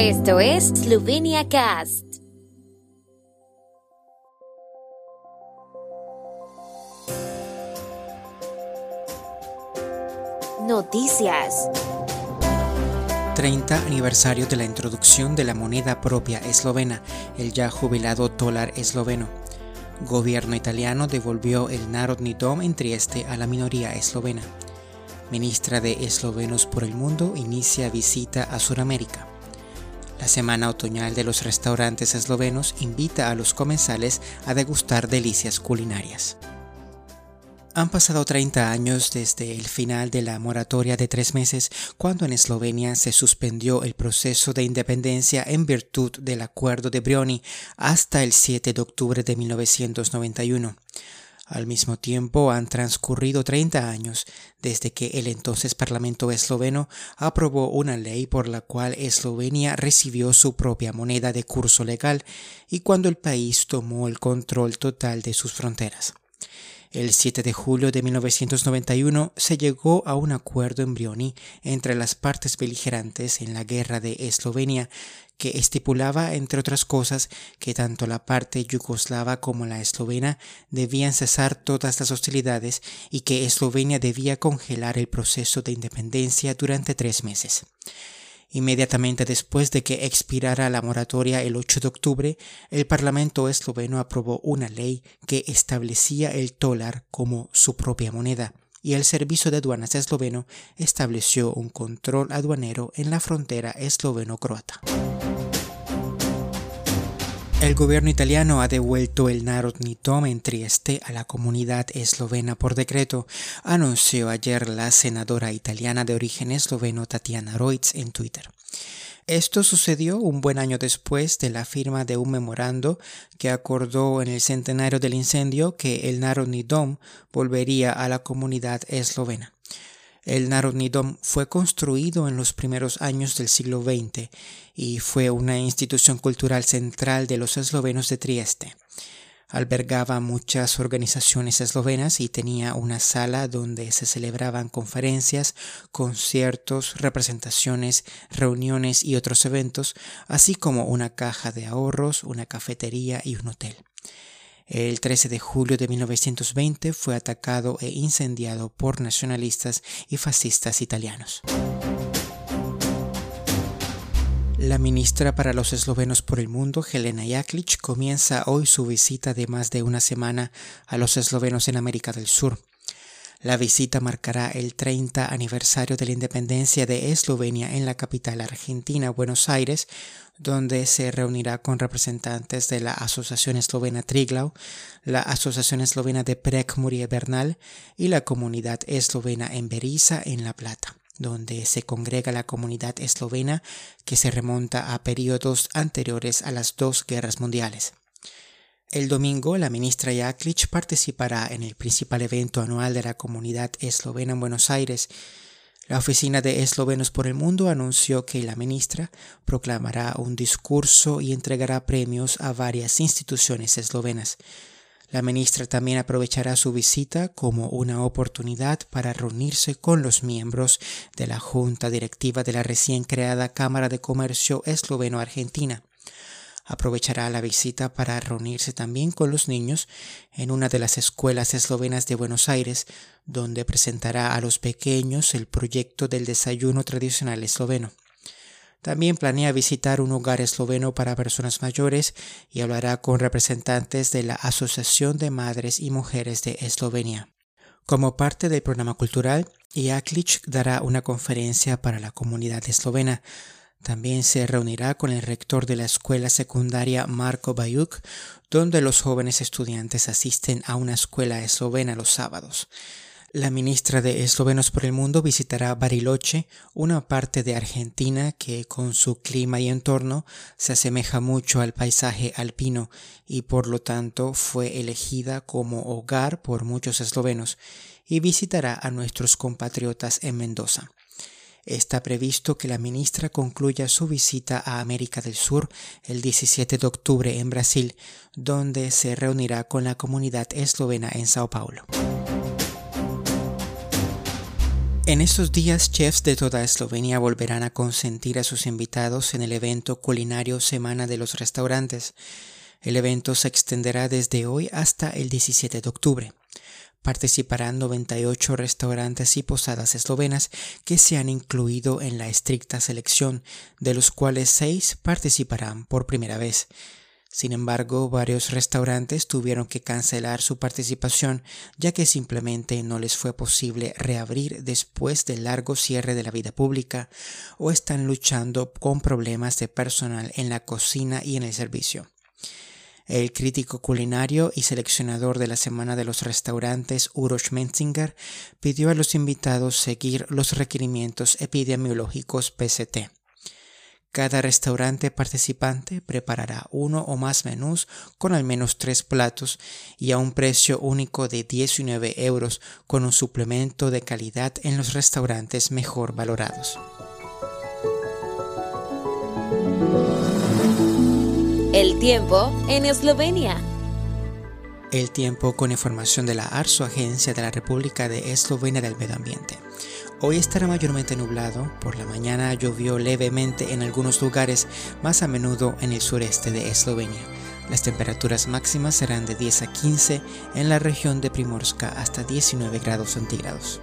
Esto es Slovenia Cast. Noticias. 30 aniversario de la introducción de la moneda propia eslovena, el ya jubilado dólar esloveno. Gobierno italiano devolvió el Narodni Dom en Trieste a la minoría eslovena. Ministra de Eslovenos por el Mundo inicia visita a Sudamérica. La Semana Otoñal de los Restaurantes Eslovenos invita a los comensales a degustar delicias culinarias. Han pasado 30 años desde el final de la moratoria de tres meses, cuando en Eslovenia se suspendió el proceso de independencia en virtud del Acuerdo de Brioni hasta el 7 de octubre de 1991. Al mismo tiempo, han transcurrido 30 años desde que el entonces Parlamento esloveno aprobó una ley por la cual Eslovenia recibió su propia moneda de curso legal y cuando el país tomó el control total de sus fronteras. El 7 de julio de 1991 se llegó a un acuerdo en Brioni entre las partes beligerantes en la guerra de Eslovenia que estipulaba, entre otras cosas, que tanto la parte yugoslava como la eslovena debían cesar todas las hostilidades y que Eslovenia debía congelar el proceso de independencia durante tres meses. Inmediatamente después de que expirara la moratoria el 8 de octubre, el Parlamento esloveno aprobó una ley que establecía el dólar como su propia moneda y el Servicio de Aduanas esloveno estableció un control aduanero en la frontera esloveno-croata. El gobierno italiano ha devuelto el Narodni Dom en Trieste a la comunidad eslovena por decreto, anunció ayer la senadora italiana de origen esloveno Tatiana Reutz en Twitter. Esto sucedió un buen año después de la firma de un memorando que acordó en el centenario del incendio que el Narodni Dom volvería a la comunidad eslovena. El Narodni Dom fue construido en los primeros años del siglo XX y fue una institución cultural central de los eslovenos de Trieste. Albergaba muchas organizaciones eslovenas y tenía una sala donde se celebraban conferencias, conciertos, representaciones, reuniones y otros eventos, así como una caja de ahorros, una cafetería y un hotel. El 13 de julio de 1920 fue atacado e incendiado por nacionalistas y fascistas italianos. La ministra para los eslovenos por el mundo, Helena Jaklic, comienza hoy su visita de más de una semana a los eslovenos en América del Sur. La visita marcará el 30 aniversario de la independencia de Eslovenia en la capital argentina, Buenos Aires, donde se reunirá con representantes de la Asociación Eslovena Triglau, la Asociación Eslovena de Prekmurie Bernal y la comunidad eslovena en Beriza, en La Plata donde se congrega la comunidad eslovena que se remonta a periodos anteriores a las dos guerras mundiales. El domingo, la ministra Jaklic participará en el principal evento anual de la comunidad eslovena en Buenos Aires. La Oficina de Eslovenos por el Mundo anunció que la ministra proclamará un discurso y entregará premios a varias instituciones eslovenas. La ministra también aprovechará su visita como una oportunidad para reunirse con los miembros de la Junta Directiva de la recién creada Cámara de Comercio Esloveno-Argentina. Aprovechará la visita para reunirse también con los niños en una de las escuelas eslovenas de Buenos Aires, donde presentará a los pequeños el proyecto del desayuno tradicional esloveno. También planea visitar un hogar esloveno para personas mayores y hablará con representantes de la Asociación de Madres y Mujeres de Eslovenia. Como parte del programa cultural, Jaklic dará una conferencia para la comunidad eslovena, también se reunirá con el rector de la escuela secundaria Marko Bajuk, donde los jóvenes estudiantes asisten a una escuela eslovena los sábados. La ministra de Eslovenos por el Mundo visitará Bariloche, una parte de Argentina que con su clima y entorno se asemeja mucho al paisaje alpino y por lo tanto fue elegida como hogar por muchos eslovenos y visitará a nuestros compatriotas en Mendoza. Está previsto que la ministra concluya su visita a América del Sur el 17 de octubre en Brasil, donde se reunirá con la comunidad eslovena en Sao Paulo. En estos días, chefs de toda Eslovenia volverán a consentir a sus invitados en el evento culinario Semana de los Restaurantes. El evento se extenderá desde hoy hasta el 17 de octubre. Participarán 98 restaurantes y posadas eslovenas que se han incluido en la estricta selección, de los cuales seis participarán por primera vez. Sin embargo, varios restaurantes tuvieron que cancelar su participación ya que simplemente no les fue posible reabrir después del largo cierre de la vida pública o están luchando con problemas de personal en la cocina y en el servicio. El crítico culinario y seleccionador de la Semana de los Restaurantes, Uroš Menzinger, pidió a los invitados seguir los requerimientos epidemiológicos PCT. Cada restaurante participante preparará uno o más menús con al menos tres platos y a un precio único de 19 euros con un suplemento de calidad en los restaurantes mejor valorados. El tiempo en Eslovenia. El tiempo con información de la ARSO, Agencia de la República de Eslovenia del Medio Ambiente. Hoy estará mayormente nublado, por la mañana llovió levemente en algunos lugares, más a menudo en el sureste de Eslovenia. Las temperaturas máximas serán de 10 a 15 en la región de Primorska hasta 19 grados centígrados.